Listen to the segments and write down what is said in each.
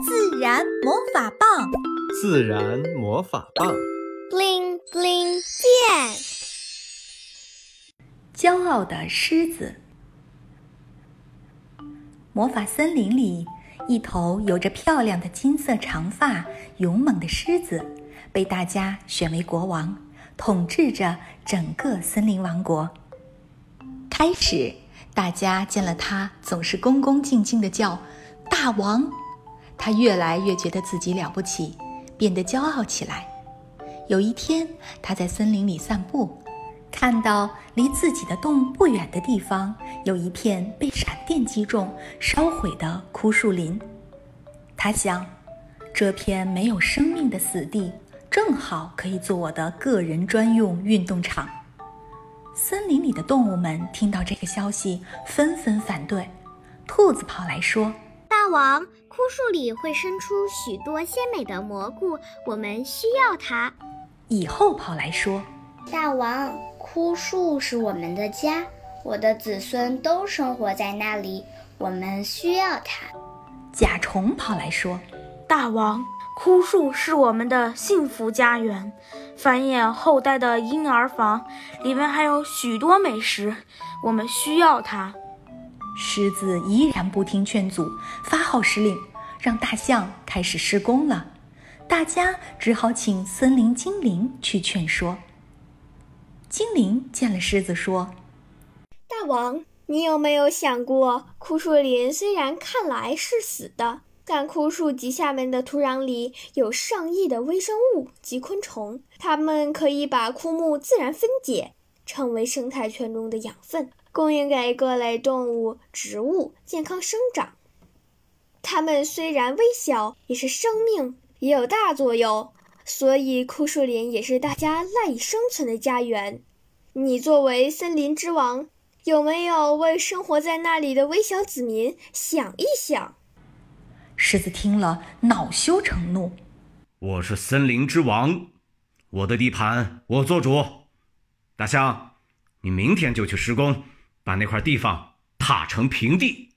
自然魔法棒，自然魔法棒，bling bling 变。骄傲的狮子。魔法森林里，一头有着漂亮的金色长发、勇猛的狮子，被大家选为国王，统治着整个森林王国。开始，大家见了他，总是恭恭敬敬的叫“大王”。他越来越觉得自己了不起，变得骄傲起来。有一天，他在森林里散步，看到离自己的洞不远的地方有一片被闪电击中、烧毁的枯树林。他想，这片没有生命的死地，正好可以做我的个人专用运动场。森林里的动物们听到这个消息，纷纷反对。兔子跑来说：“王。”枯树里会生出许多鲜美的蘑菇，我们需要它。蚁后跑来说：“大王，枯树是我们的家，我的子孙都生活在那里，我们需要它。”甲虫跑来说：“大王，枯树是我们的幸福家园，繁衍后代的婴儿房，里面还有许多美食，我们需要它。”狮子依然不听劝阻，发号施令，让大象开始施工了。大家只好请森林精灵去劝说。精灵见了狮子，说：“大王，你有没有想过，枯树林虽然看来是死的，但枯树及下面的土壤里有上亿的微生物及昆虫，它们可以把枯木自然分解，成为生态圈中的养分。”供应给各类动物、植物健康生长。它们虽然微小，也是生命，也有大作用。所以，枯树林也是大家赖以生存的家园。你作为森林之王，有没有为生活在那里的微小子民想一想？狮子听了，恼羞成怒：“我是森林之王，我的地盘我做主。大象，你明天就去施工。”把那块地方踏成平地。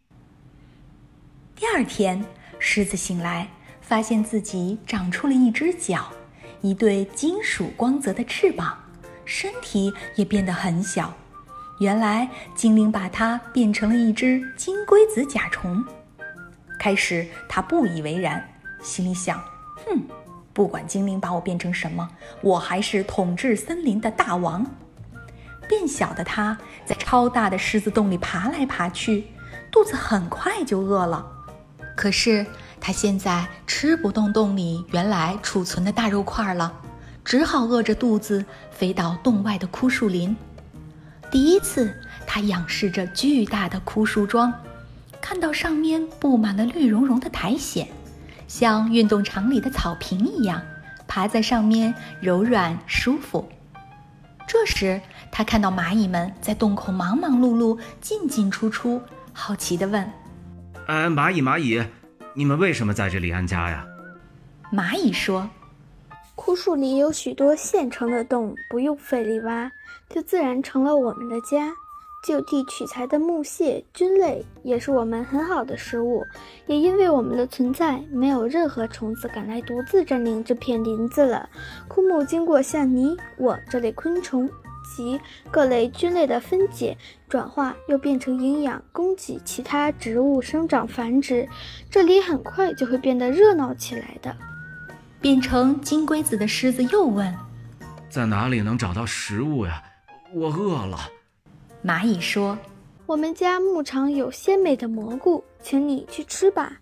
第二天，狮子醒来，发现自己长出了一只脚，一对金属光泽的翅膀，身体也变得很小。原来精灵把它变成了一只金龟子甲虫。开始，他不以为然，心里想：“哼，不管精灵把我变成什么，我还是统治森林的大王。”变小的它在超大的狮子洞里爬来爬去，肚子很快就饿了。可是它现在吃不动洞里原来储存的大肉块了，只好饿着肚子飞到洞外的枯树林。第一次，它仰视着巨大的枯树桩，看到上面布满了绿茸茸的苔藓，像运动场里的草坪一样，爬在上面柔软舒服。这时，他看到蚂蚁们在洞口忙忙碌碌、进进出出，好奇地问：“哎，蚂蚁，蚂蚁，你们为什么在这里安家呀？”蚂蚁说：“枯树里有许多现成的洞，不用费力挖，就自然成了我们的家。”就地取材的木屑菌类也是我们很好的食物，也因为我们的存在，没有任何虫子敢来独自占领这片林子了。枯木经过像你我这类昆虫及各类菌类的分解转化，又变成营养供给其他植物生长繁殖，这里很快就会变得热闹起来的。变成金龟子的狮子又问：“在哪里能找到食物呀？我饿了。”蚂蚁说：“我们家牧场有鲜美的蘑菇，请你去吃吧。”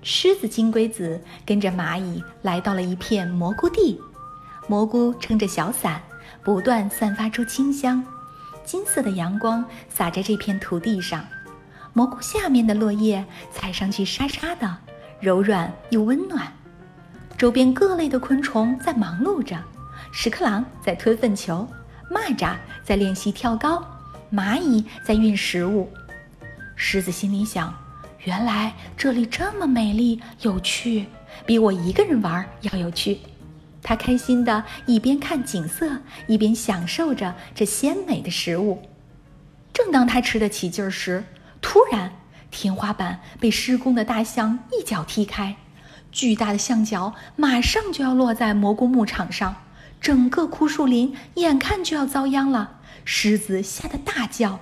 狮子金龟子跟着蚂蚁来到了一片蘑菇地，蘑菇撑着小伞，不断散发出清香。金色的阳光洒在这片土地上，蘑菇下面的落叶踩上去沙沙的，柔软又温暖。周边各类的昆虫在忙碌着，屎壳郎在吞粪球，蚂蚱在练习跳高。蚂蚁在运食物，狮子心里想：原来这里这么美丽有趣，比我一个人玩要有趣。它开心的一边看景色，一边享受着这鲜美的食物。正当它吃得起劲时，突然天花板被施工的大象一脚踢开，巨大的象脚马上就要落在蘑菇牧场上，整个枯树林眼看就要遭殃了。狮子吓得大叫：“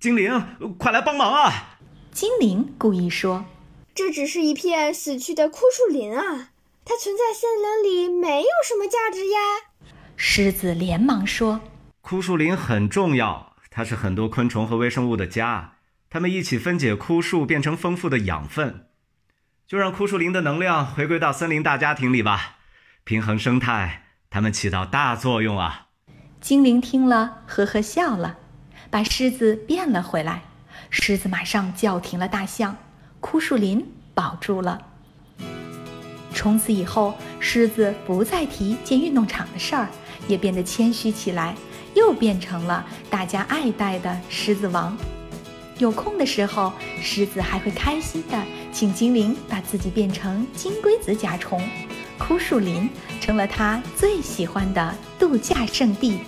精灵，快来帮忙啊！”精灵故意说：“这只是一片死去的枯树林啊，它存在森林里没有什么价值呀。”狮子连忙说：“枯树林很重要，它是很多昆虫和微生物的家，它们一起分解枯树，变成丰富的养分。”就让枯树林的能量回归到森林大家庭里吧，平衡生态，它们起到大作用啊！精灵听了，呵呵笑了，把狮子变了回来。狮子马上叫停了大象，枯树林保住了。从此以后，狮子不再提建运动场的事儿，也变得谦虚起来，又变成了大家爱戴的狮子王。有空的时候，狮子还会开心的请精灵把自己变成金龟子甲虫，枯树林成了他最喜欢的度假胜地。